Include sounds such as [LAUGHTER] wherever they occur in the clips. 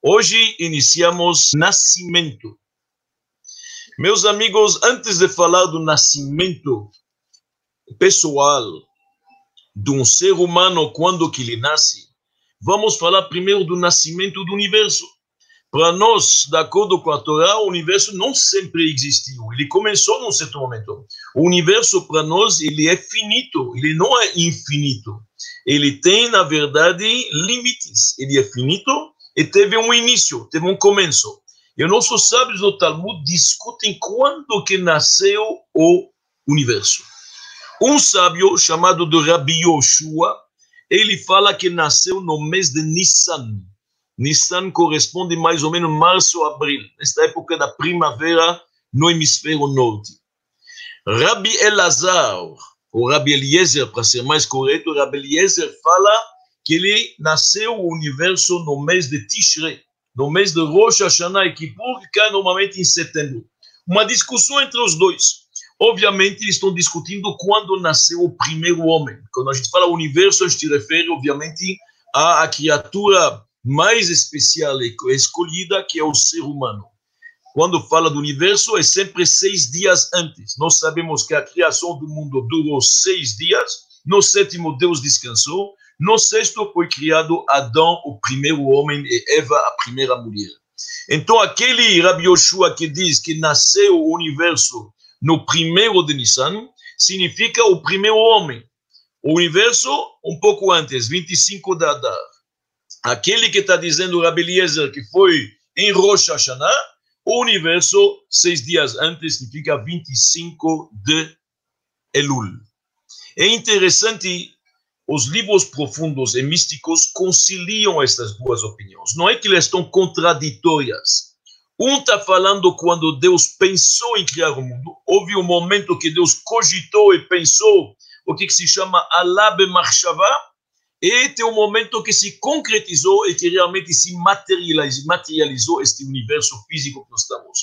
Hoje iniciamos nascimento. Meus amigos, antes de falar do nascimento pessoal de um ser humano quando que ele nasce, vamos falar primeiro do nascimento do universo. Para nós, de acordo com a Torá, o universo não sempre existiu. Ele começou num certo momento. O universo, para nós, ele é finito, ele não é infinito. Ele tem, na verdade, limites. Ele é finito, e teve um início, teve um começo. E os nossos sábios do Talmud discutem quando que nasceu o universo. Um sábio chamado de Rabbi Yoshua, ele fala que nasceu no mês de Nissan. Nissan corresponde mais ou menos março, abril, nesta época da primavera no hemisfério norte. Rabbi Elazar, ou Rabbi Eliezer, para ser mais correto, Rabbi Eliezer fala que ele nasceu o universo no mês de Tishrei, no mês de Rosh Hashanah e Kippur, que cai normalmente em setembro. Uma discussão entre os dois. Obviamente, eles estão discutindo quando nasceu o primeiro homem. Quando a gente fala universo, a gente refere, obviamente, à, à criatura mais especial e escolhida, que é o ser humano. Quando fala do universo, é sempre seis dias antes. Nós sabemos que a criação do mundo durou seis dias. No sétimo, Deus descansou. No sexto foi criado Adão, o primeiro homem, e Eva, a primeira mulher. Então, aquele Rabbi Yoshua que diz que nasceu o universo no primeiro de Nissan, significa o primeiro homem. O universo, um pouco antes, 25 de Adar. Aquele que está dizendo Rabbi Eliezer que foi em Rosh Hashanah, o universo, seis dias antes, significa 25 de Elul. É interessante os livros profundos e místicos conciliam estas duas opiniões. Não é que elas estão contraditórias. Um está falando quando Deus pensou em criar o mundo. Houve um momento que Deus cogitou e pensou o que, se chama Alabe Marshava. E tem um momento que se concretizou e que realmente se materializou, materializou este universo físico que nós estamos.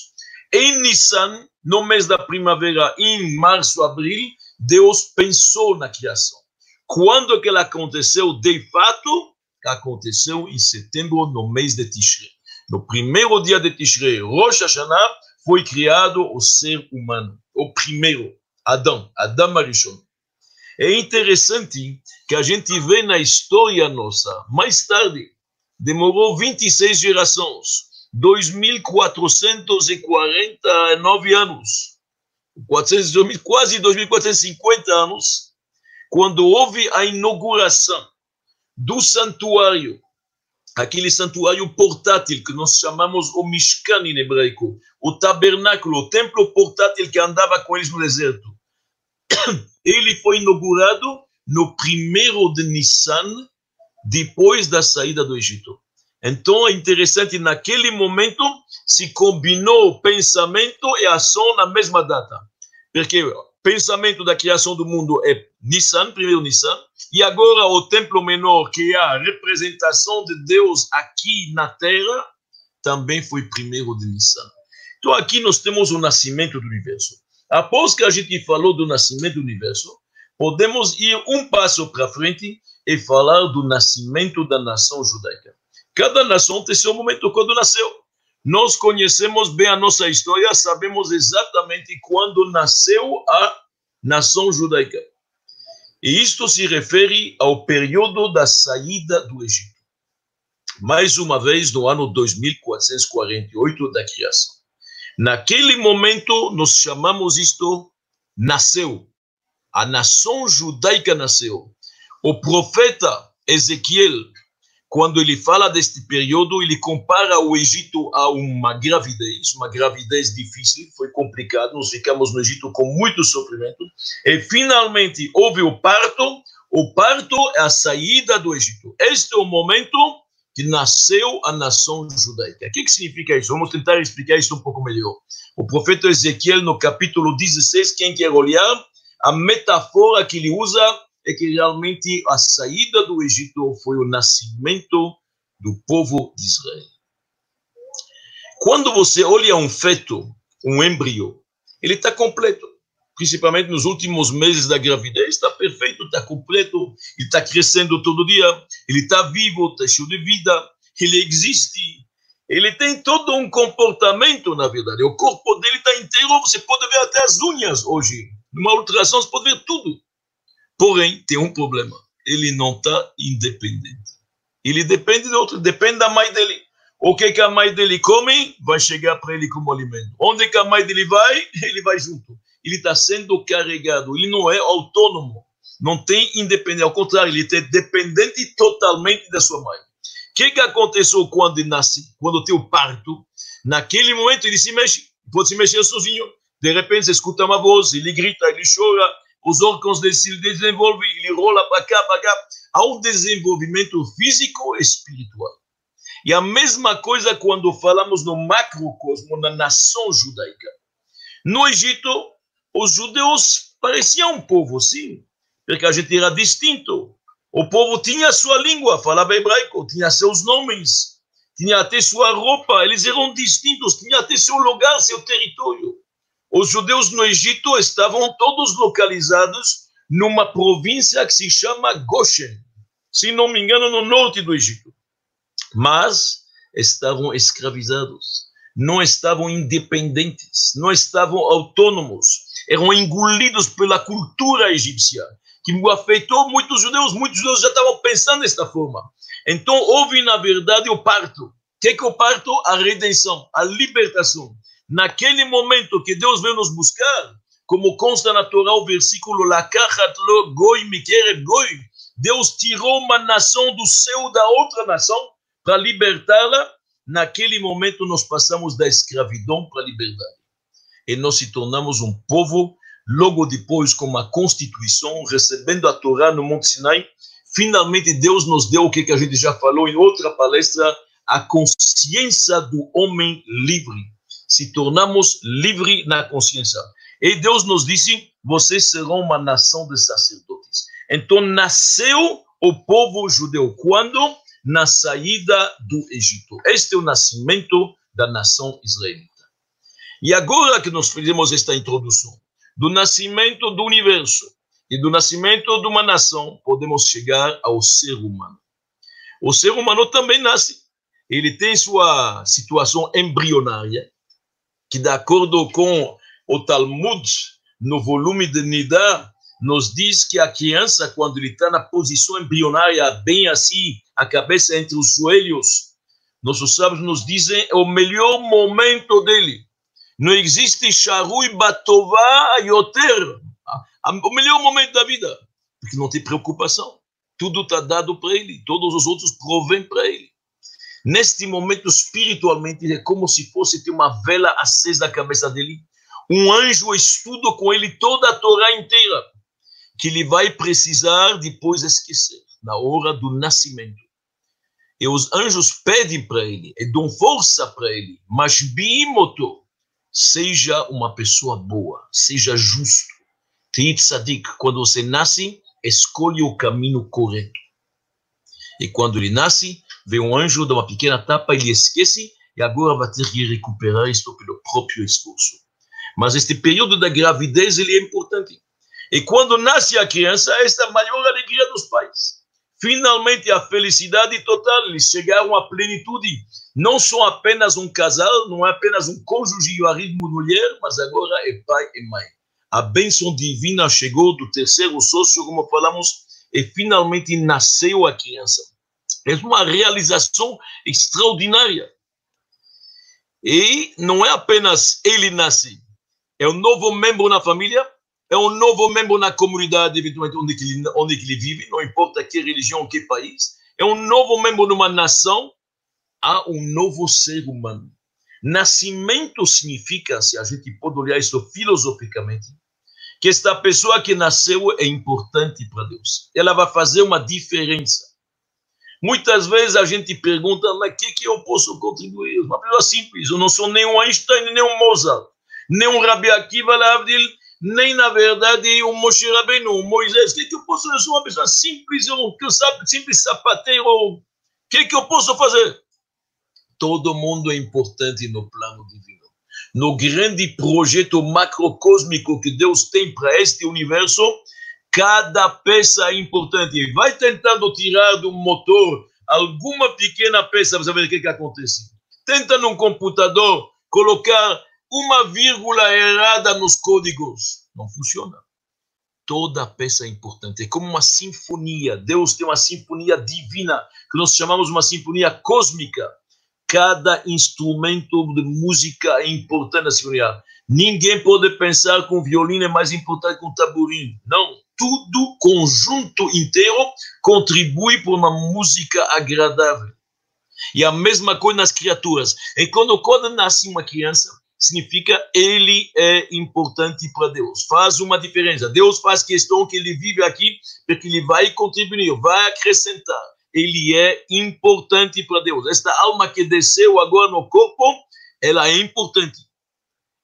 Em Nissan, no mês da primavera, em março, abril, Deus pensou na criação. Quando ela aconteceu de fato? Aconteceu em setembro, no mês de Tishrei. No primeiro dia de Tishrei, Rosh Hashanah, foi criado o ser humano, o primeiro, Adão, Adão Arishon. É interessante que a gente vê na história nossa, mais tarde, demorou 26 gerações, 2.449 anos, 400, quase 2.450 anos, quando houve a inauguração do santuário, aquele santuário portátil que nós chamamos o Mishkan em hebraico, o tabernáculo, o templo portátil que andava com eles no deserto. [COUGHS] Ele foi inaugurado no primeiro de Nissan, depois da saída do Egito. Então é interessante, naquele momento se combinou o pensamento e a ação na mesma data. Porque pensamento da criação do mundo é Nissan, primeiro Nissan, e agora o templo menor, que é a representação de Deus aqui na terra, também foi primeiro de Nissan. Então aqui nós temos o nascimento do universo. Após que a gente falou do nascimento do universo, podemos ir um passo para frente e falar do nascimento da nação judaica. Cada nação tem seu momento quando nasceu. Nós conhecemos bem a nossa história, sabemos exatamente quando nasceu a nação judaica. E isto se refere ao período da saída do Egito. Mais uma vez, no ano 2448 da criação. Naquele momento, nós chamamos isto nasceu. A nação judaica nasceu. O profeta Ezequiel quando ele fala deste período, ele compara o Egito a uma gravidez, uma gravidez difícil, foi complicado, nós ficamos no Egito com muito sofrimento, e finalmente houve o parto, o parto é a saída do Egito. Este é o momento que nasceu a nação judaica. O que, que significa isso? Vamos tentar explicar isso um pouco melhor. O profeta Ezequiel, no capítulo 16, quem quer olhar, a metáfora que ele usa é que realmente a saída do Egito foi o nascimento do povo de Israel. Quando você olha um feto, um embrião, ele está completo, principalmente nos últimos meses da gravidez, está perfeito, está completo, ele está crescendo todo dia, ele está vivo, está cheio de vida, ele existe, ele tem todo um comportamento, na verdade. O corpo dele está inteiro, você pode ver até as unhas hoje. Numa ultrassom você pode ver tudo. Porém, tem um problema. Ele não está independente. Ele depende de outro, depende da mãe dele. O que, que a mãe dele come, vai chegar para ele como alimento. Onde que a mãe dele vai, [LAUGHS] ele vai junto. Ele está sendo carregado, ele não é autônomo, não tem independência, ao contrário, ele é dependente totalmente da sua mãe. O que, que aconteceu quando ele nasce, quando tem o parto? Naquele momento ele se mexe, pode se mexer sozinho. De repente você escuta uma voz, ele grita, ele chora, os órgãos dele se desenvolvem, ele rola para cá, para cá. Há um desenvolvimento físico e espiritual. E a mesma coisa quando falamos no macrocosmo, na nação judaica. No Egito, os judeus pareciam um povo, sim, porque a gente era distinto. O povo tinha sua língua, falava hebraico, tinha seus nomes, tinha até sua roupa, eles eram distintos, tinha até seu lugar, seu território. Os judeus no Egito estavam todos localizados numa província que se chama Goshen, se não me engano, no norte do Egito mas estavam escravizados, não estavam independentes, não estavam autônomos, eram engolidos pela cultura egípcia, que afetou muitos judeus, muitos judeus já estavam pensando desta forma. Então houve, na verdade, o parto. O que é, que o parto? A redenção, a libertação. Naquele momento que Deus veio nos buscar, como consta na Torá o versículo lo goi goi, Deus tirou uma nação do céu da outra nação para libertá-la, naquele momento nós passamos da escravidão para a liberdade. E nós se tornamos um povo, logo depois com uma constituição, recebendo a Torá no Monte Sinai, finalmente Deus nos deu o que a gente já falou em outra palestra, a consciência do homem livre. Se tornamos livres na consciência. E Deus nos disse: vocês serão uma nação de sacerdotes. Então nasceu o povo judeu. Quando? na saída do Egito. Este é o nascimento da nação israelita. E agora que nós fizemos esta introdução do nascimento do universo e do nascimento de uma nação, podemos chegar ao ser humano. O ser humano também nasce. Ele tem sua situação embrionária, que de acordo com o Talmud, no volume de Nidar, nos diz que a criança, quando ele está na posição embrionária, bem assim, a cabeça entre os joelhos, nossos sábios nos dizem é o melhor momento dele. Não existe Sharui Batová Yoter, o melhor momento da vida, porque não tem preocupação. Tudo está dado para ele, todos os outros provém para ele. Neste momento, espiritualmente, é como se fosse ter uma vela acesa na cabeça dele. Um anjo estuda com ele toda a Torá inteira, que ele vai precisar depois esquecer, na hora do nascimento. E os anjos pedem para ele, e dão força para ele, mas bimoto, seja uma pessoa boa, seja justo. Tzadik, quando você nasce, escolhe o caminho correto. E quando ele nasce, vem um anjo, dá uma pequena tapa, ele esquece, e agora vai ter que recuperar isso pelo próprio esforço. Mas este período da gravidez, ele é importante. E quando nasce a criança, esta é a maior alegria dos pais finalmente a felicidade total, eles chegaram à plenitude. Não são apenas um casal, não é apenas um cônjuge marido e mulher, mas agora é pai e mãe. A bênção divina chegou do terceiro sócio, como falamos, e finalmente nasceu a criança. É uma realização extraordinária. E não é apenas ele nasce, é um novo membro na família, é um novo membro na comunidade, eventualmente, onde ele, onde ele vive, não importa que religião, que país. É um novo membro numa nação, há um novo ser humano. Nascimento significa, se a gente pode olhar isso filosoficamente, que esta pessoa que nasceu é importante para Deus. Ela vai fazer uma diferença. Muitas vezes a gente pergunta, mas o que, que eu posso contribuir? Uma pessoa simples, eu não sou nem um Einstein, nem um Mozart, nem um Rabi Akiva Lavdil, nem na verdade o Moshe Rabbeinu, o Moisés. O que, que eu posso fazer? Eu sou uma pessoa simples, eu, que eu sabe, simples sapateiro. O que, que eu posso fazer? Todo mundo é importante no plano divino. No grande projeto macrocósmico que Deus tem para este universo, cada peça é importante. Vai tentando tirar do motor alguma pequena peça, vai ver o que, que acontece. Tenta num computador colocar uma vírgula errada nos códigos. Não funciona. Toda peça é importante. É como uma sinfonia. Deus tem uma sinfonia divina, que nós chamamos uma sinfonia cósmica. Cada instrumento de música é importante na sinfonia. Ninguém pode pensar que o violino é mais importante que um tamborim. Não. Tudo, conjunto inteiro, contribui para uma música agradável. E a mesma coisa nas criaturas. E quando, quando nasce uma criança, significa ele é importante para Deus. Faz uma diferença. Deus faz questão que ele vive aqui porque ele vai contribuir, vai acrescentar. Ele é importante para Deus. Esta alma que desceu agora no corpo, ela é importante.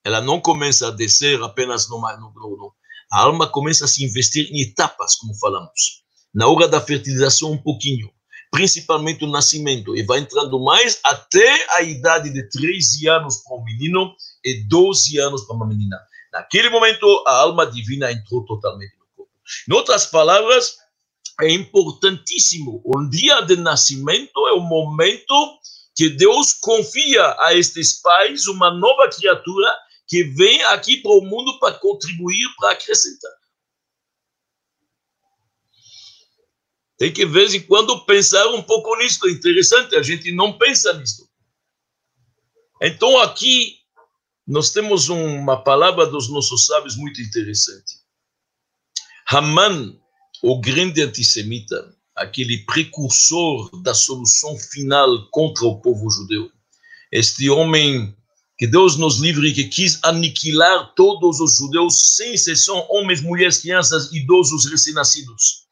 Ela não começa a descer apenas no, no, no a alma começa a se investir em etapas, como falamos. Na hora da fertilização, um pouquinho principalmente o nascimento, e vai entrando mais até a idade de 13 anos para um menino e 12 anos para uma menina. Naquele momento, a alma divina entrou totalmente no corpo. Em outras palavras, é importantíssimo. O dia de nascimento é o momento que Deus confia a estes pais uma nova criatura que vem aqui para o mundo para contribuir, para acrescentar. Tem que, de vez em quando, pensar um pouco nisso. É interessante, a gente não pensa nisso. Então, aqui, nós temos uma palavra dos nossos sábios muito interessante. Haman, o grande antissemita, aquele precursor da solução final contra o povo judeu, este homem que Deus nos livre, que quis aniquilar todos os judeus, sem exceção, homens, mulheres, crianças, idosos, recém-nascidos.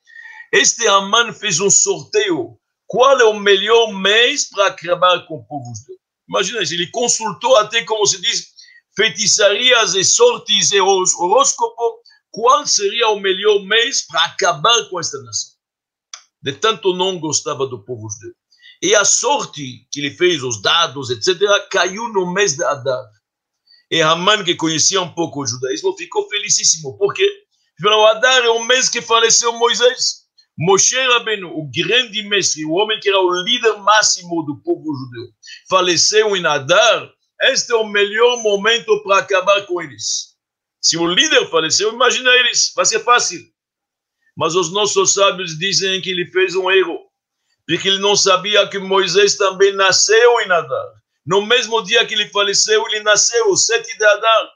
Este Aman fez um sorteio. Qual é o melhor mês para acabar com o povo judeu? Imagina, ele consultou até, como se diz, feitiçarias e sortes e horóscopo. Qual seria o melhor mês para acabar com esta nação? De tanto não gostava do povo judeu. E a sorte que ele fez, os dados, etc., caiu no mês de Adar. E Haman, que conhecia um pouco o judaísmo, ficou felicíssimo. Por quê? Porque Adar é o mês que faleceu Moisés. Moshe Rabbeinu, o grande mestre, o homem que era o líder máximo do povo judeu, faleceu em Adar, este é o melhor momento para acabar com eles. Se o líder faleceu, imagina eles, vai ser fácil. Mas os nossos sábios dizem que ele fez um erro, porque ele não sabia que Moisés também nasceu em Adar. No mesmo dia que ele faleceu, ele nasceu, o 7 de Adar.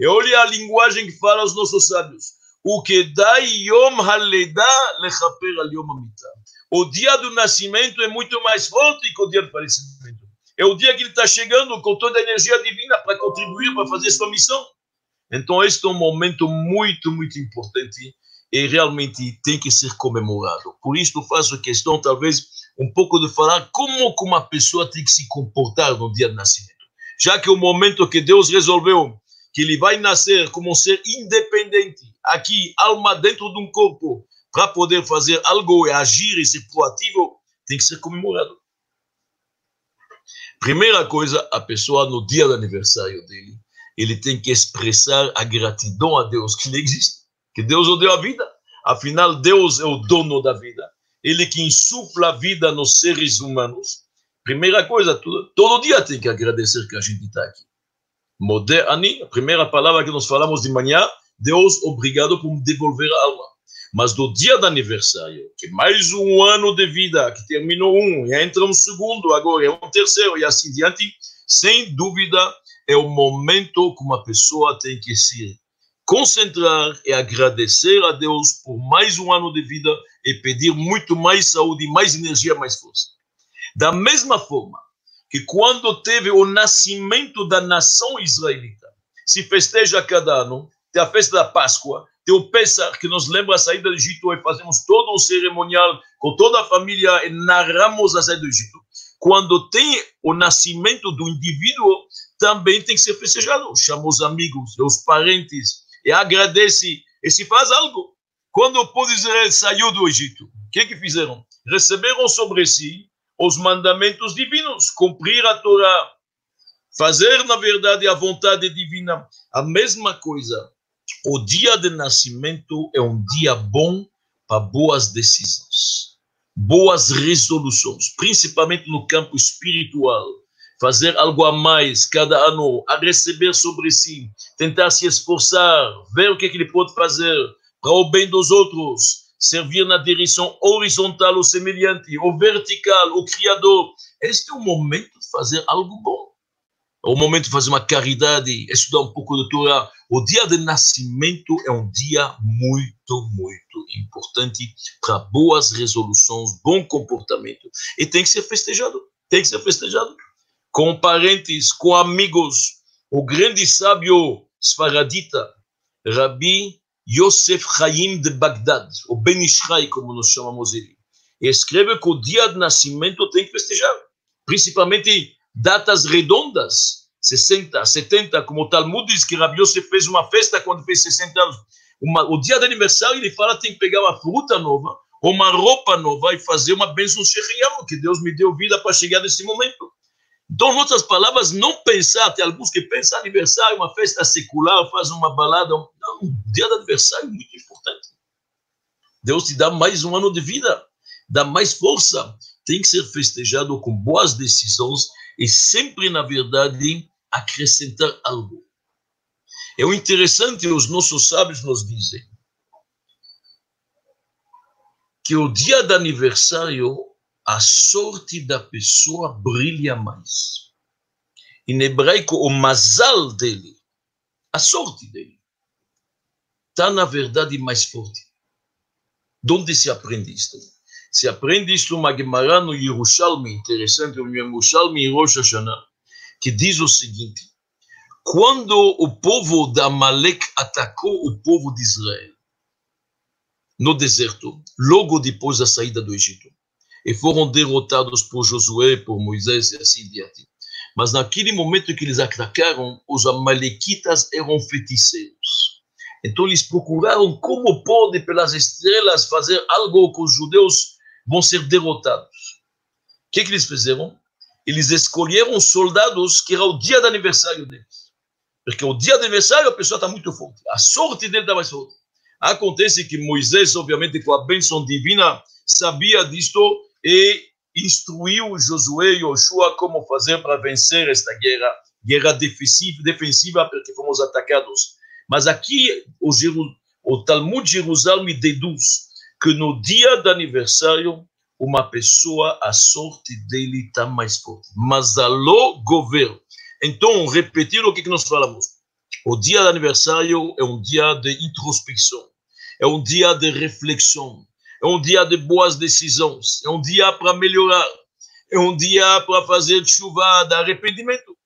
E olha a linguagem que fala os nossos sábios o que dá Yom Haleda lechaper al Yom. O dia do nascimento é muito mais forte que o dia do falecimento. É o dia que ele está chegando com toda a energia divina para contribuir, para fazer sua missão. Então, este é um momento muito, muito importante e realmente tem que ser comemorado. Por isso, faço questão, talvez, um pouco de falar como uma pessoa tem que se comportar no dia do nascimento. Já que o momento que Deus resolveu que ele vai nascer como um ser independente, aqui, alma dentro de um corpo, para poder fazer algo e agir e ser proativo, tem que ser comemorado. Primeira coisa, a pessoa no dia do aniversário dele, ele tem que expressar a gratidão a Deus que ele existe, que Deus o deu a vida. Afinal, Deus é o dono da vida. Ele que insufla a vida nos seres humanos. Primeira coisa, todo, todo dia tem que agradecer que a gente está aqui. Modé Ani, a primeira palavra que nós falamos de manhã, Deus, obrigado por me devolver a alma. Mas do dia do aniversário, que mais um ano de vida, que terminou um, e entra um segundo, agora é um terceiro, e assim diante, sem dúvida, é o momento que uma pessoa tem que se concentrar e agradecer a Deus por mais um ano de vida e pedir muito mais saúde, mais energia, mais força. Da mesma forma, que quando teve o nascimento da nação israelita, se festeja cada ano, tem a festa da Páscoa, tem o Pesach, que nos lembra a saída do Egito, e fazemos todo um cerimonial com toda a família e narramos a saída do Egito. Quando tem o nascimento do indivíduo, também tem que ser festejado. Chama os amigos, os parentes, e agradece, e se faz algo. Quando o povo de Israel saiu do Egito, o que, que fizeram? Receberam sobre si os mandamentos divinos, cumprir a Torá, fazer, na verdade, a vontade divina. A mesma coisa. O dia de nascimento é um dia bom para boas decisões, boas resoluções, principalmente no campo espiritual. fazer algo a mais cada ano, a receber sobre si, tentar se esforçar, ver o que, que ele pode fazer para o bem dos outros, servir na direção horizontal ou semelhante, ou vertical, o Criador. Este é o momento de fazer algo bom. É o momento de fazer uma caridade, estudar um pouco de Torá. O dia de nascimento é um dia muito, muito importante para boas resoluções, bom comportamento. E tem que ser festejado. Tem que ser festejado com parentes, com amigos. O grande sábio Sfaradita, Rabi Yosef Chaim de Bagdad, o Ben Ishai, como nós chamamos ele, escreve que o dia de nascimento tem que festejar, principalmente datas redondas, 60, 70, como o Talmud diz que Rabi Yosef fez uma festa quando fez 60 anos. Uma, o dia de aniversário, ele fala tem que pegar uma fruta nova, ou uma roupa nova e fazer uma bênção Shechiam, que Deus me deu vida para chegar nesse momento. Então, outras palavras, não pensar, tem alguns que pensam aniversário, uma festa secular, faz uma balada. Não, o dia do aniversário é muito importante. Deus te dá mais um ano de vida, dá mais força. Tem que ser festejado com boas decisões e sempre, na verdade, acrescentar algo. É o interessante, os nossos sábios nos dizem que o dia do aniversário a sorte da pessoa brilha mais. Em hebraico, o mazal dele, a sorte dele, está na verdade mais forte. De onde se aprende isto? Se aprende isto uma Gemara no Yerushalmi, interessante, o Yerushalmi Rosh Hashanah, que diz o seguinte, quando o povo da Amalek atacou o povo de Israel no deserto, logo depois da saída do Egito, e foram derrotados por Josué, por Moisés e assim diante. Mas naquele momento que eles atacaram, os amalequitas eram feiticeiros. Então eles procuraram como pode, pelas estrelas, fazer algo que os judeus vão ser derrotados. O que, que eles fizeram? Eles escolheram soldados que era o dia do aniversário deles. Porque o dia do aniversário a pessoa está muito forte. A sorte dele está mais forte. Acontece que Moisés, obviamente, com a bênção divina, sabia disto e instruiu Josué e Joshua como fazer para vencer esta guerra, guerra defensiva, porque fomos atacados. Mas aqui o, o Talmud Jerusalém deduz que no dia do aniversário, uma pessoa, a sorte dele está mais forte. Mas alô governo. Então, repetir o que nós falamos. O dia do aniversário é um dia de introspecção, é um dia de reflexão, é um dia de boas decisões, é um dia para melhorar, é um dia para fazer chuva de arrependimento.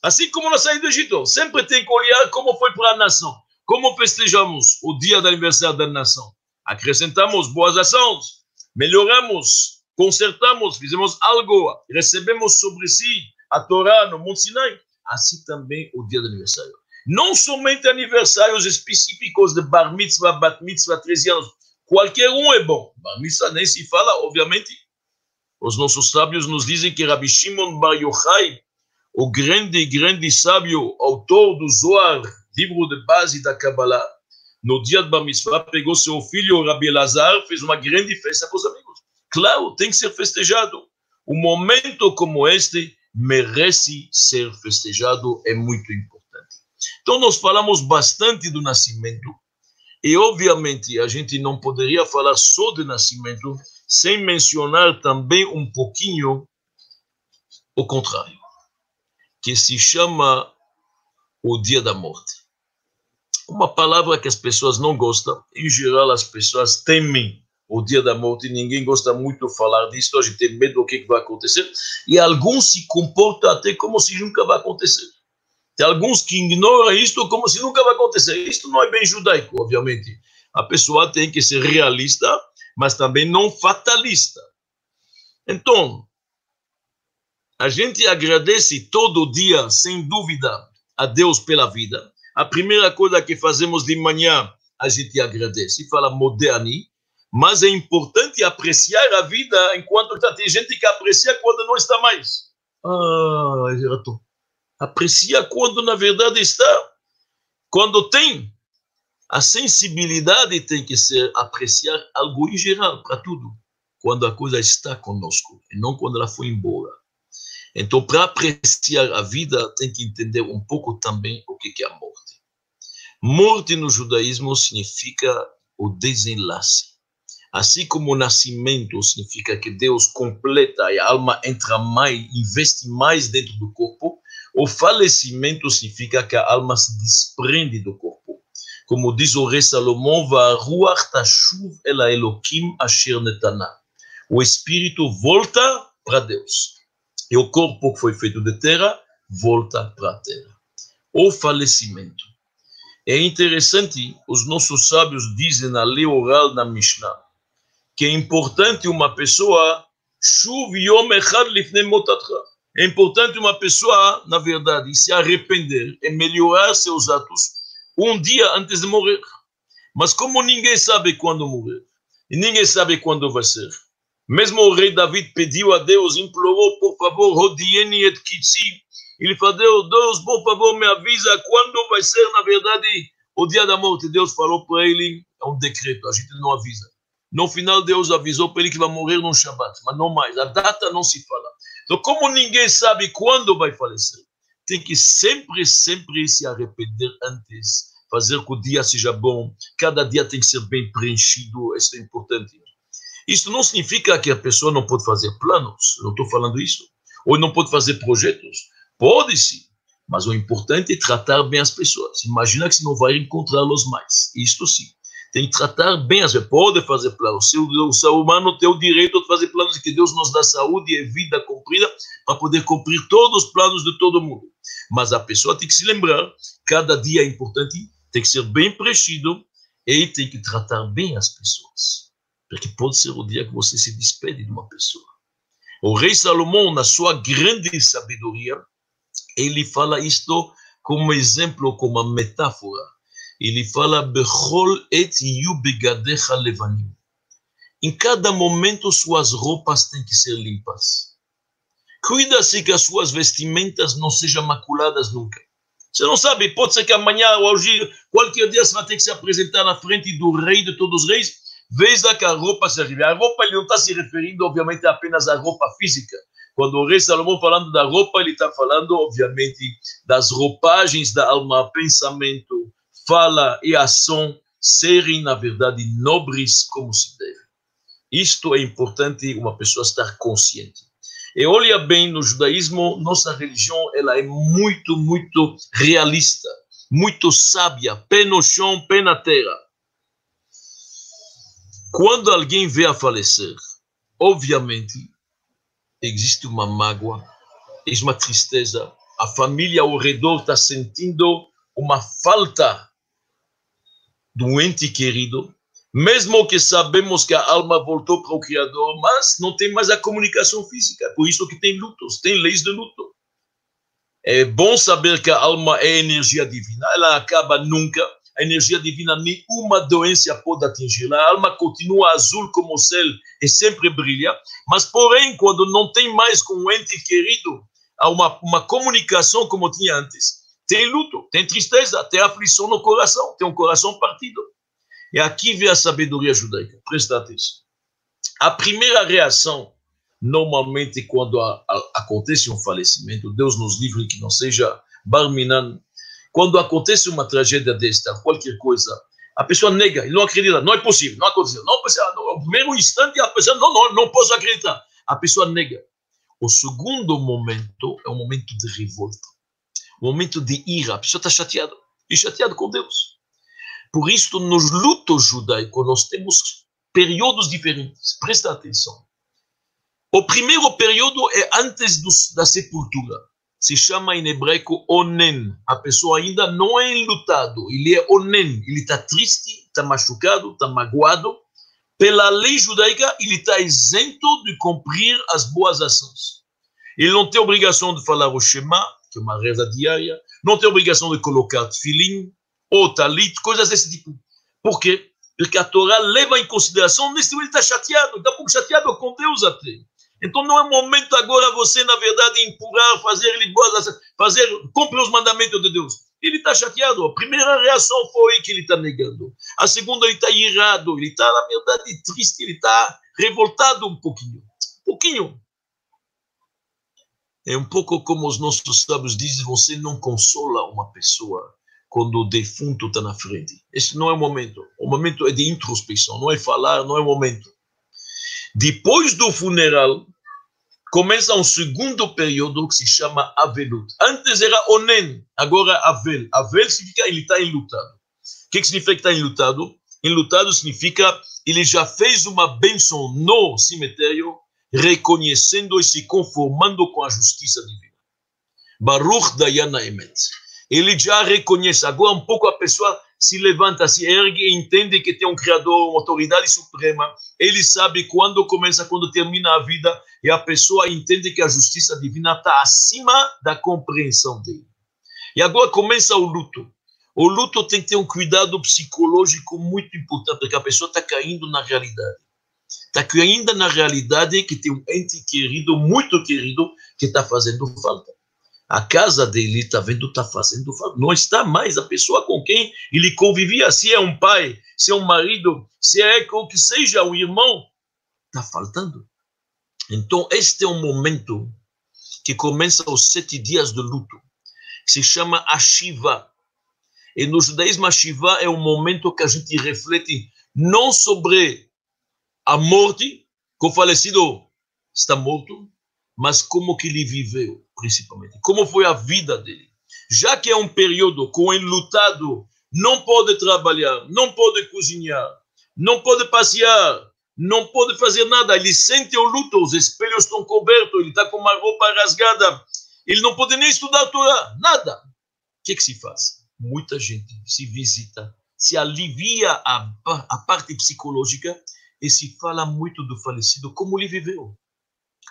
Assim como na saída do Egito, sempre tem que olhar como foi para a nação, como festejamos o dia do aniversário da nação. Acrescentamos boas ações, melhoramos, consertamos, fizemos algo, recebemos sobre si a Torá no Monte Sinai. Assim também o dia do aniversário. Não somente aniversários específicos de Bar Mitzvah, Bat Mitzvah, 13 anos, Qualquer um é bom. Bar missa nem se fala, obviamente. Os nossos sábios nos dizem que Rabbi Shimon Bar Yochai, o grande, grande sábio, autor do Zohar, livro de base da Kabbalah, no dia de Bar Mitzvah, pegou seu filho, Rabbi Lazar, fez uma grande festa com os amigos. Claro, tem que ser festejado. Um momento como este merece ser festejado, é muito importante. Então, nós falamos bastante do nascimento, e, obviamente, a gente não poderia falar só de nascimento sem mencionar também um pouquinho o contrário, que se chama o dia da morte. Uma palavra que as pessoas não gostam, em geral as pessoas temem o dia da morte, ninguém gosta muito de falar disso, a gente tem medo do que vai acontecer, e alguns se comportam até como se nunca vai acontecer. Tem alguns que ignoram isto como se nunca vai acontecer. Isto não é bem judaico, obviamente. A pessoa tem que ser realista, mas também não fatalista. Então, a gente agradece todo dia, sem dúvida, a Deus pela vida. A primeira coisa que fazemos de manhã, a gente agradece, fala moderni, mas é importante apreciar a vida enquanto está. Tem gente que aprecia quando não está mais. Ah, eu estou aprecia quando na verdade está. Quando tem a sensibilidade tem que ser apreciar algo em geral para tudo, quando a coisa está conosco e não quando ela foi embora. Então, para apreciar a vida, tem que entender um pouco também o que é a morte. Morte no judaísmo significa o desenlace. Assim como o nascimento significa que Deus completa e a alma entra mais, investe mais dentro do corpo, o falecimento significa que a alma se desprende do corpo. Como diz o rei Salomão, ruach tashuv el Elohim asher netana. O espírito volta para Deus. E o corpo que foi feito de terra volta para a terra. O falecimento. É interessante, os nossos sábios dizem na lei oral da Mishnah, que é importante uma pessoa, shuv yom echad lifnei motatcha é importante uma pessoa, na verdade, se arrepender e melhorar seus atos um dia antes de morrer. Mas como ninguém sabe quando morrer, e ninguém sabe quando vai ser, mesmo o rei David pediu a Deus, implorou, por favor, Rodieni et Kitsi. Ele falou, Deus, por favor, me avisa quando vai ser, na verdade, o dia da morte. Deus falou para ele, é um decreto, a gente não avisa. No final, Deus avisou para ele que vai morrer no Shabat, mas não mais. A data não se fala. Então, como ninguém sabe quando vai falecer, tem que sempre, sempre se arrepender antes, fazer que o dia seja bom, cada dia tem que ser bem preenchido, isso é importante. Isso não significa que a pessoa não pode fazer planos, não estou falando isso, ou não pode fazer projetos, pode sim, mas o importante é tratar bem as pessoas. Imagina que você não vai encontrá-los mais, isto sim tem que tratar bem as pessoas. Pode fazer planos. Se o, ser humano tem o direito de fazer planos, que Deus nos dá saúde e vida cumprida para poder cumprir todos os planos de todo mundo. Mas a pessoa tem que se lembrar, cada dia é importante, tem que ser bem preenchido e tem que tratar bem as pessoas. Porque pode ser o dia que você se despede de uma pessoa. O rei Salomão, na sua grande sabedoria, ele fala isto como exemplo, como uma metáfora ele fala, Bechol et yu begadecha levanim. Em cada momento, suas roupas têm que ser limpas. Cuida-se que as suas vestimentas não sejam maculadas nunca. Você não sabe, pode ser que amanhã ou hoje, qualquer dia, você vai ter que se apresentar na frente do rei de todos os reis. Veja que a roupa se. A roupa, ele não está se referindo, obviamente, apenas à roupa física. Quando o rei Salomão falando da roupa, ele está falando, obviamente, das roupagens da alma, pensamento, fala e ação serem, na verdade, nobres como se deve. Isto é importante uma pessoa estar consciente. E olha bem, no judaísmo, nossa religião ela é muito, muito realista, muito sábia, pé no chão, pé na terra. Quando alguém vê a falecer, obviamente, existe uma mágoa, existe uma tristeza, a família ao redor está sentindo uma falta do ente querido, mesmo que sabemos que a alma voltou para o Criador, mas não tem mais a comunicação física, por isso que tem lutos, tem leis de luto. É bom saber que a alma é energia divina, ela acaba nunca, a energia divina nenhuma doença pode atingir, a alma continua azul como o céu e sempre brilha, mas porém, quando não tem mais com o ente querido, há uma, uma comunicação como tinha antes, tem luto, tem tristeza, tem aflição no coração, tem um coração partido. E aqui vem a sabedoria judaica. Presta atenção. A primeira reação, normalmente, quando a, a, acontece um falecimento, Deus nos livre que não seja barminan, quando acontece uma tragédia desta, qualquer coisa, a pessoa nega, não acredita, não é possível, não aconteceu, não, no primeiro instante a pessoa, não, não, não posso acreditar. A pessoa nega. O segundo momento é um momento de revolta momento de ira, a pessoa está chateada, e chateada com Deus. Por isso, nos lutos judaicos, nós temos períodos diferentes. Presta atenção. O primeiro período é antes do, da sepultura. Se chama em hebraico onen. A pessoa ainda não é enlutado. Ele é onen. Ele está triste, está machucado, está magoado. Pela lei judaica, ele está isento de cumprir as boas ações. Ele não tem obrigação de falar o Shema, que é uma reza diária, não tem obrigação de colocar filim ou talit, coisas desse tipo. Por quê? Porque a Torá leva em consideração, nesse momento está chateado, está um pouco chateado com Deus até. Então não é momento agora você, na verdade, empurrar, fazer ele fazer, cumprir os mandamentos de Deus. Ele está chateado. A primeira reação foi que ele está negando. A segunda, ele está irado. Ele está, na verdade, triste. Ele está revoltado um pouquinho. Um pouquinho. É um pouco como os nossos sábios dizem: você não consola uma pessoa quando o defunto está na frente. Esse não é o momento. O momento é de introspecção, não é falar, não é o momento. Depois do funeral, começa um segundo período que se chama Avelut. Antes era Onen, agora Avel. Avel significa ele está enlutado. O que, que significa que está enlutado? Enlutado significa ele já fez uma bênção no cemitério, reconhecendo e se conformando com a justiça divina. Baruch Dayana Emet. Ele já reconhece. Agora, um pouco a pessoa se levanta, se ergue e entende que tem um Criador, uma autoridade suprema. Ele sabe quando começa, quando termina a vida, e a pessoa entende que a justiça divina está acima da compreensão dele. E agora começa o luto. O luto tem que ter um cuidado psicológico muito importante, porque a pessoa está caindo na realidade. Está caindo na realidade que tem um ente querido, muito querido, que está fazendo falta a casa dele está vendo, está fazendo falta. Não está mais a pessoa com quem ele convivia. Se é um pai, se é um marido, se é o que seja, o irmão, está faltando. Então, este é um momento que começa os sete dias de luto, se chama Ashiva. E no judaísmo, Ashiva é um momento que a gente reflete não sobre a morte, que o falecido está morto, mas como que ele viveu principalmente. Como foi a vida dele. Já que é um período com enlutado, não pode trabalhar, não pode cozinhar, não pode passear, não pode fazer nada. Ele sente o luto, os espelhos estão cobertos, ele está com uma roupa rasgada, ele não pode nem estudar a Torá, nada. O que, que se faz? Muita gente se visita, se alivia a, a parte psicológica e se fala muito do falecido, como ele viveu,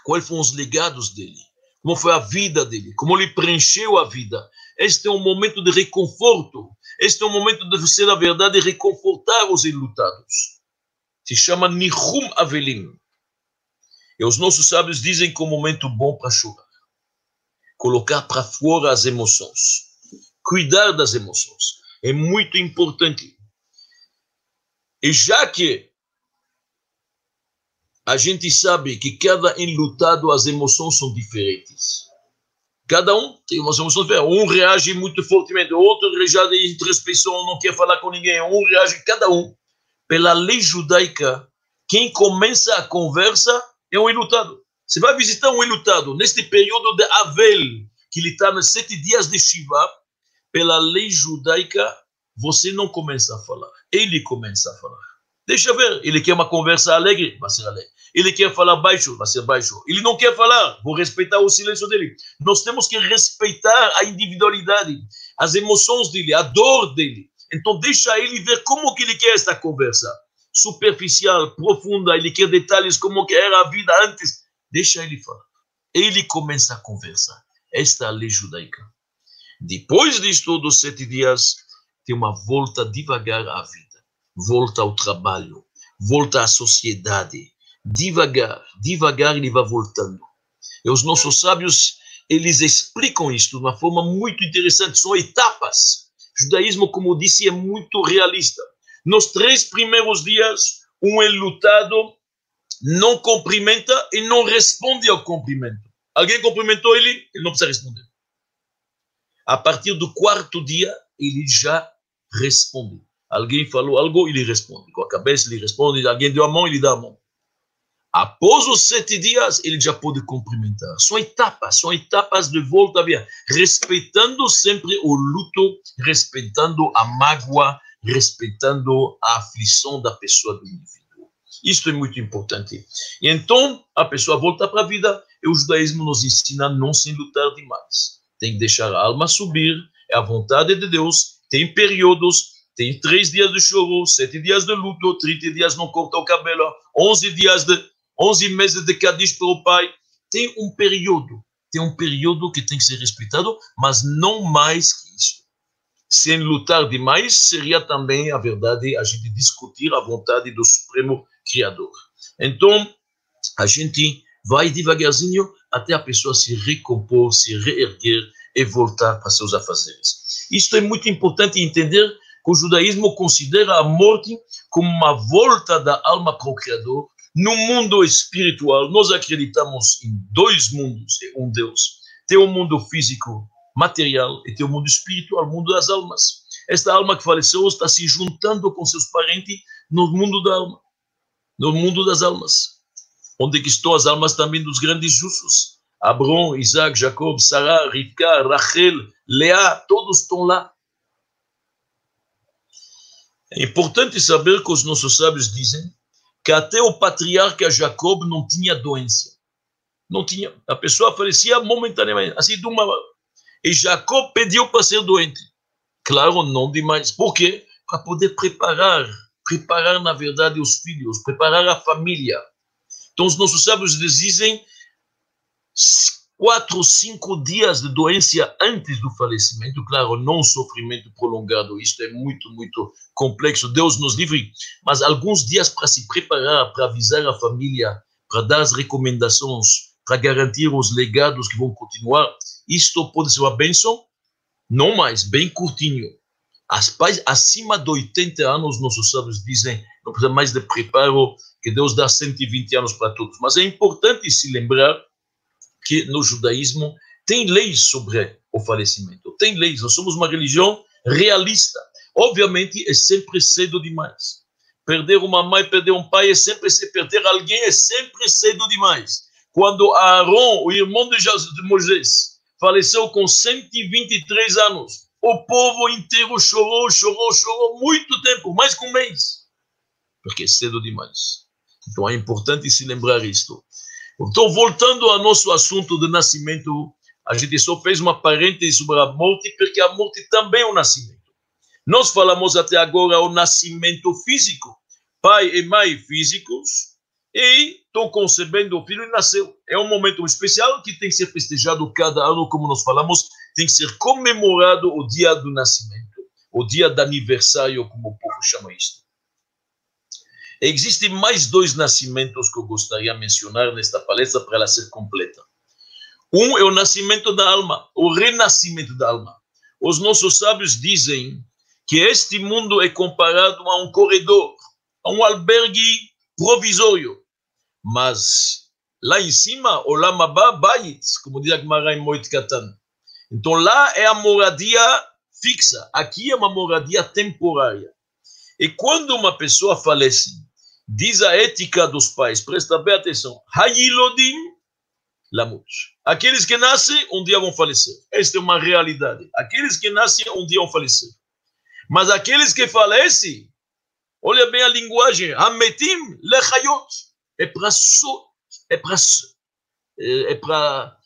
quais foram os legados dele como foi a vida dele, como ele preencheu a vida. Este é um momento de reconforto. Este é um momento de você, na verdade, reconfortar os enlutados. Se chama Nihum Avelim. E os nossos sábios dizem que é um momento bom para chorar. Colocar para fora as emoções. Cuidar das emoções. É muito importante. E já que a gente sabe que cada enlutado, as emoções são diferentes. Cada um tem umas emoções diferentes. Um reage muito fortemente, outro reage em introspecção, não quer falar com ninguém. Um reage, cada um. Pela lei judaica, quem começa a conversa é um enlutado. Você vai visitar um enlutado neste período de Avel, que ele está nos sete dias de Shiva, pela lei judaica, você não começa a falar. Ele começa a falar. Deixa ver, ele quer uma conversa alegre, vai ser alegre. Ele quer falar baixo, vai ser baixo. Ele não quer falar, vou respeitar o silêncio dele. Nós temos que respeitar a individualidade, as emoções dele, a dor dele. Então deixa ele ver como que ele quer esta conversa. Superficial, profunda, ele quer detalhes como que era a vida antes. Deixa ele falar. Ele começa a conversa. Esta é a lei judaica. Depois disto, dos sete dias, tem uma volta devagar à vida volta ao trabalho, volta à sociedade. Devagar, devagar ele vai voltando. E os nossos sábios, eles explicam isso de uma forma muito interessante. São etapas. O judaísmo, como disse, é muito realista. Nos três primeiros dias, um enlutado não cumprimenta e não responde ao cumprimento. Alguém cumprimentou ele, ele não precisa responder. A partir do quarto dia, ele já responde. Alguém falou algo, ele responde. Com a cabeça, ele responde. Alguém deu a mão, ele dá a mão. Após os sete dias, ele já pode cumprimentar. São etapas, são etapas de volta à vida. Respeitando sempre o luto, respeitando a mágoa, respeitando a aflição da pessoa, do indivíduo. Isso é muito importante. E então, a pessoa volta para a vida e o judaísmo nos ensina a não se lutar demais. Tem que deixar a alma subir, é a vontade de Deus. Tem períodos tem três dias de choro, sete dias de luto, 30 dias não corta o cabelo, 11 dias de, 11 meses de Kadish para o pai. Tem um período, tem um período que tem que ser respeitado, mas não mais que isso. Sem lutar demais, seria também, a verdade, a gente discutir a vontade do Supremo Criador. Então, a gente vai devagarzinho até a pessoa se recompor, se reerguer e voltar para seus afazeres. Isto é muito importante entender o judaísmo considera a morte como uma volta da alma para o Criador. No mundo espiritual, nós acreditamos em dois mundos e um Deus. tem o mundo físico, material, e tem o mundo espiritual, o mundo das almas. Esta alma que faleceu está se juntando com seus parentes no mundo da alma, no mundo das almas, onde estão as almas também dos grandes justos. Abrão, Isaac, Jacob, Sarah, Rivka, Rachel, Leá, todos estão lá. É importante saber que os nossos sábios dizem que até o patriarca Jacob não tinha doença. Não tinha. A pessoa falecia momentaneamente, assim de uma. E Jacob pediu para ser doente. Claro, não demais. Por quê? Para poder preparar, preparar na verdade os filhos, preparar a família. Então os nossos sábios dizem quatro, cinco dias de doença antes do falecimento, claro, não sofrimento prolongado, isto é muito, muito complexo, Deus nos livre, mas alguns dias para se preparar, para avisar a família, para dar as recomendações, para garantir os legados que vão continuar, isto pode ser uma bênção, não mais, bem curtinho. As pais acima de 80 anos, nossos sábios dizem, não precisa mais de preparo, que Deus dá 120 anos para todos. Mas é importante se lembrar que no judaísmo tem leis sobre o falecimento, tem leis. Nós somos uma religião realista. Obviamente, é sempre cedo demais. Perder uma mãe, perder um pai é sempre cedo. Perder alguém é sempre cedo demais. Quando Aaron, o irmão de Moisés, faleceu com 123 anos, o povo inteiro chorou, chorou, chorou muito tempo, mais que um mês. Porque é cedo demais. Então é importante se lembrar isto. Então, voltando ao nosso assunto de nascimento, a gente só fez uma parêntese sobre a morte, porque a morte também é um nascimento. Nós falamos até agora o nascimento físico. Pai e mãe físicos, e estão concebendo o filho e nasceu. É um momento especial que tem que ser festejado cada ano, como nós falamos, tem que ser comemorado o dia do nascimento, o dia do aniversário, como o povo chama isso. Existem mais dois nascimentos que eu gostaria de mencionar nesta palestra para ela ser completa. Um é o nascimento da alma, o renascimento da alma. Os nossos sábios dizem que este mundo é comparado a um corredor, a um albergue provisório. Mas lá em cima, o Lamabá Bait, como diz a Gemara em Moit Katan. Então lá é a moradia fixa, aqui é uma moradia temporária. E quando uma pessoa falece, Diz a ética dos pais, presta bem atenção. Hayilodim lamut. Aqueles que nascem, um dia vão falecer. Esta é uma realidade. Aqueles que nascem, um dia vão falecer. Mas aqueles que falecem, olha bem a linguagem, hametim lechayot. É para so, é para é para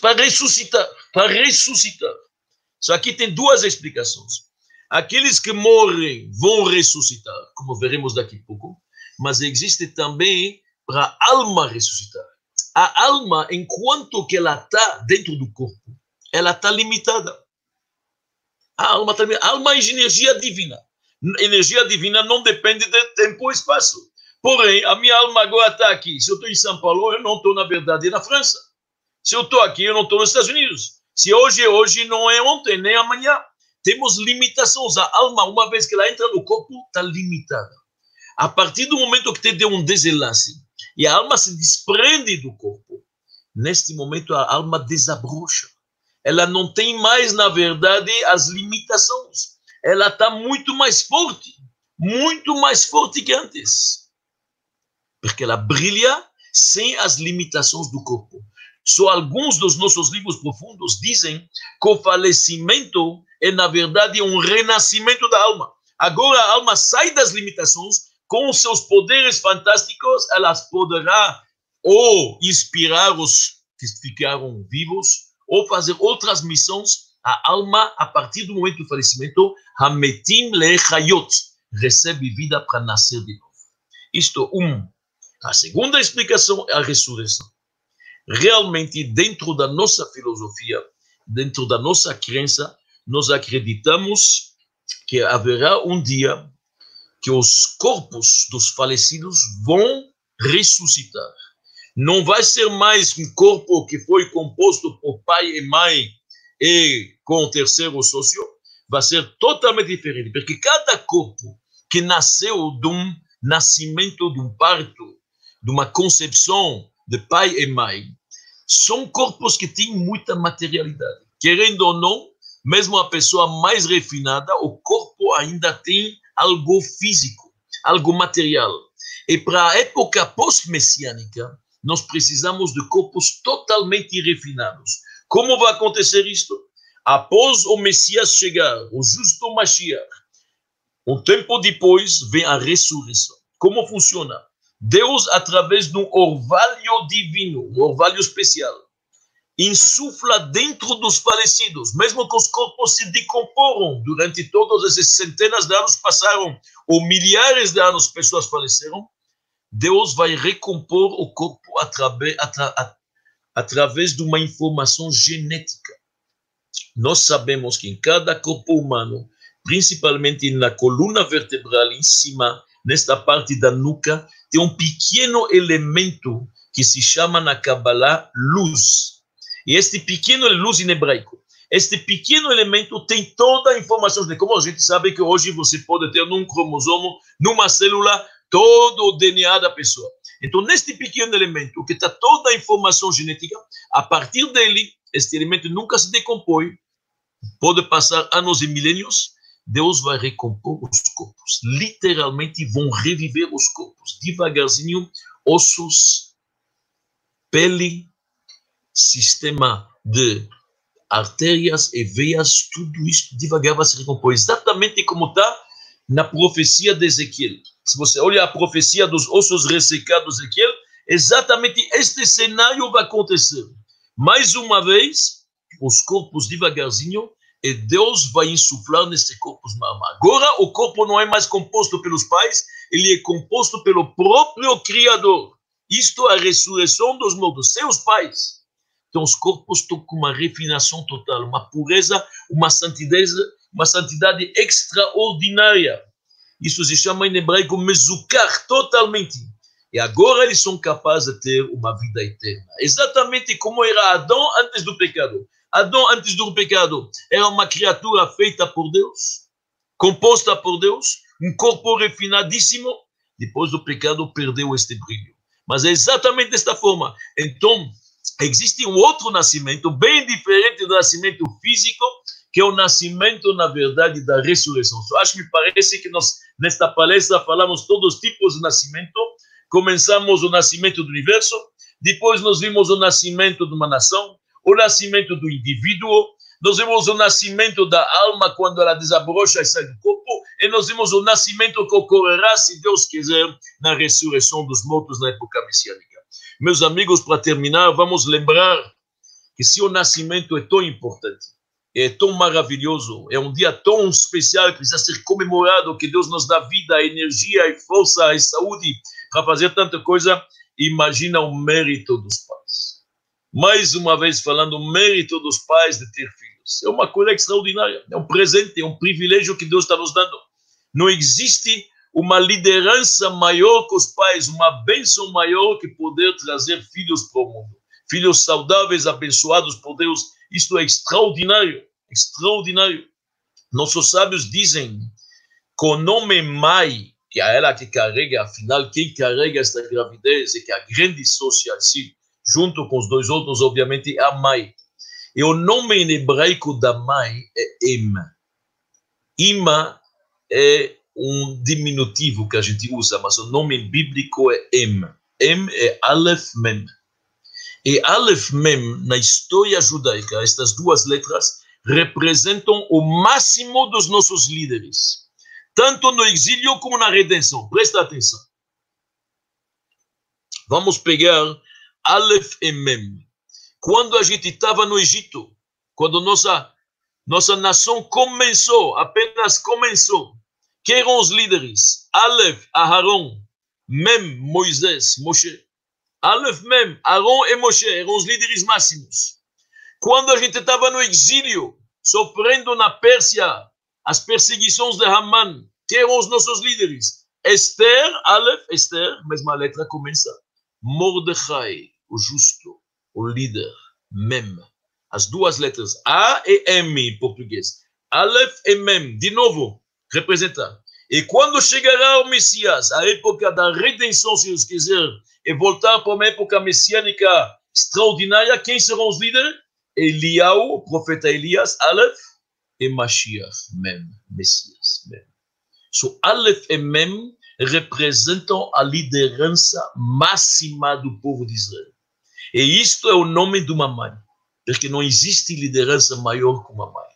para ressuscitar, para ressuscitar. Isso aqui tem duas explicações. Aqueles que morrem vão ressuscitar, como veremos daqui a pouco, mas existe também para a alma ressuscitar. A alma, enquanto que ela está dentro do corpo, ela está limitada. A alma também, a alma é energia divina. Energia divina não depende de tempo e espaço. Porém, a minha alma agora está aqui. Se eu estou em São Paulo, eu não estou, na verdade, na França. Se eu estou aqui, eu não estou nos Estados Unidos. Se hoje é hoje, não é ontem, nem amanhã temos limitações. A alma, uma vez que ela entra no corpo, está limitada. A partir do momento que tem um desenlace e a alma se desprende do corpo, neste momento a alma desabrocha. Ela não tem mais, na verdade, as limitações. Ela está muito mais forte, muito mais forte que antes. Porque ela brilha sem as limitações do corpo. Só alguns dos nossos livros profundos dizem que o falecimento é, na verdade, um renascimento da alma. Agora a alma sai das limitações, com seus poderes fantásticos, ela poderá ou inspirar os que ficaram vivos, ou fazer outras missões. A alma, a partir do momento do falecimento, Hametim lechayot, recebe vida para nascer de novo. Isto, um. A segunda explicação é a ressurreição. Realmente, dentro da nossa filosofia, dentro da nossa crença, nós acreditamos que haverá um dia que os corpos dos falecidos vão ressuscitar. Não vai ser mais um corpo que foi composto por pai e mãe e com o terceiro sócio, vai ser totalmente diferente, porque cada corpo que nasceu de um nascimento, de um parto, de uma concepção de pai e mãe, são corpos que têm muita materialidade. Querendo ou não, mesmo a pessoa mais refinada, o corpo ainda tem algo físico, algo material. E para a época pós-messiânica, nós precisamos de corpos totalmente refinados. Como vai acontecer isto? Após o Messias chegar, o justo Mashiach, um tempo depois vem a ressurreição. Como funciona? Deus, através de um orvalho divino, um orvalho especial, insufla dentro dos falecidos, mesmo que os corpos se decomporam durante todos esses centenas de anos passaram, ou milhares de anos pessoas faleceram, Deus vai recompor o corpo através, atra, através de uma informação genética. Nós sabemos que em cada corpo humano, principalmente na coluna vertebral, em cima, nesta parte da nuca, tem um pequeno elemento que se chama na Kabbalah luz. E este pequeno luz em hebraico, este pequeno elemento tem toda a informação. Como a gente sabe que hoje você pode ter num cromossomo, numa célula, todo o DNA da pessoa. Então, neste pequeno elemento, que está toda a informação genética, a partir dele, este elemento nunca se decompõe, pode passar anos e milênios, Deus vai recompor os corpos. Literalmente vão reviver os corpos, devagarzinho, ossos, pele, sistema de artérias e veias, tudo isso devagar vai se recompor. Exatamente como está na profecia de Ezequiel. Se você olha a profecia dos ossos ressecados de Ezequiel, exatamente este cenário vai acontecer. Mais uma vez, os corpos devagarzinho, e Deus vai insuflar nesse corpo Agora, o corpo não é mais composto pelos pais, ele é composto pelo próprio Criador. Isto é a ressurreição dos mortos, seus pais. Então, os corpos estão com uma refinação total, uma pureza, uma santidade uma santidade extraordinária. Isso se chama em hebraico mezukar, totalmente. E agora eles são capazes de ter uma vida eterna. Exatamente como era Adão antes do pecado. Adão, antes do pecado, era uma criatura feita por Deus, composta por Deus, um corpo refinadíssimo. Depois do pecado, perdeu este brilho. Mas é exatamente desta forma. Então, existe um outro nascimento, bem diferente do nascimento físico, que é o nascimento, na verdade, da ressurreição. Acho que me parece que nós, nesta palestra, falamos todos os tipos de nascimento. Começamos o nascimento do universo, depois nós vimos o nascimento de uma nação, o nascimento do indivíduo, nós vimos o nascimento da alma quando ela desabrocha e sai do corpo, e nós vimos o nascimento que ocorrerá, se Deus quiser, na ressurreição dos mortos na época messiânica. Meus amigos, para terminar, vamos lembrar que se o nascimento é tão importante, é tão maravilhoso, é um dia tão especial que precisa ser comemorado, que Deus nos dá vida, energia e força e saúde para fazer tanta coisa. Imagina o mérito dos pais. Mais uma vez falando, o mérito dos pais de ter filhos. É uma coisa extraordinária, é um presente, é um privilégio que Deus está nos dando. Não existe uma liderança maior que os pais, uma bênção maior que poder trazer filhos para o mundo. Filhos saudáveis, abençoados por Deus. Isto é extraordinário extraordinário. Nossos sábios dizem que o nome mãe, que é ela que carrega, afinal, quem carrega esta gravidez e que é a grande social, sim, junto com os dois outros, obviamente, é a mãe. E o nome em hebraico da mãe é Em. Ima é um diminutivo que a gente usa, mas o nome bíblico é Em. Em é Aleph Mem. E Aleph Mem, na história judaica, estas duas letras, representam o máximo dos nossos líderes, tanto no exílio como na redenção. Presta atenção. Vamos pegar Aleph e Mem. Quando a gente estava no Egito, quando nossa, nossa nação começou, apenas começou, quem eram os líderes? Aleph, Aharon, Mem, Moisés, Moshe. Aleph, Mem, Aaron e Moshe eram os líderes máximos. Quando a gente estava no exílio, sofrendo na Pérsia as perseguições de Haman, que eram os nossos líderes. Esther, Aleph, Esther, mesma letra começa. Mordecai, o justo, o líder, Mem. As duas letras, A e M em português. Aleph e Mem, de novo, representa. E quando chegará o Messias, a época da redenção, se Deus quiser, e voltar para uma época messiânica extraordinária. Quem serão os líderes? Eliau, o profeta Elias, Aleph, e Mashiach, Mem, Messias, Mem. So, Aleph e Mem representam a liderança máxima do povo de Israel. E isto é o nome de uma mãe, porque não existe liderança maior que uma mãe.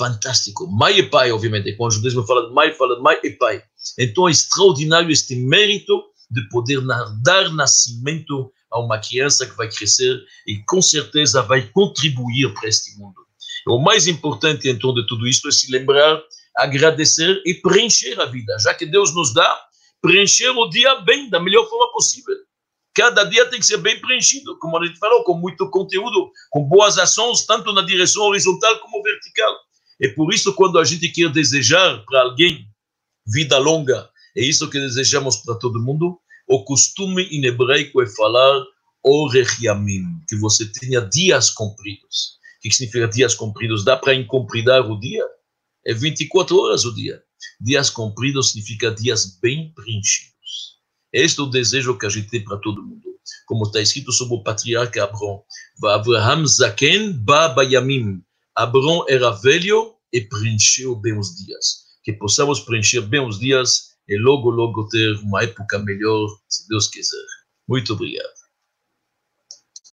Fantástico. Mãe e pai, obviamente. Quando o judaísmo fala de mãe, fala de mãe e pai. Então é extraordinário este mérito de poder dar nascimento a uma criança que vai crescer e com certeza vai contribuir para este mundo. O mais importante então de tudo isto é se lembrar, agradecer e preencher a vida, já que Deus nos dá, preencher o dia bem, da melhor forma possível. Cada dia tem que ser bem preenchido, como a gente falou, com muito conteúdo, com boas ações, tanto na direção horizontal como vertical. É por isso quando a gente quer desejar para alguém vida longa, é isso que desejamos para todo mundo, o costume em hebraico é falar Orechiamim, que você tenha dias compridos. O que significa dias compridos? Dá para incompridar o dia? É 24 horas o dia. Dias compridos significa dias bem preenchidos. Este é o desejo que a gente tem para todo mundo. Como está escrito sobre o patriarca Abrão. Abraham Zaken ba bayamim. Abrão era velho e preencheu bem os dias. Que possamos preencher bem os dias e logo, logo ter uma época melhor, se Deus quiser. Muito obrigado.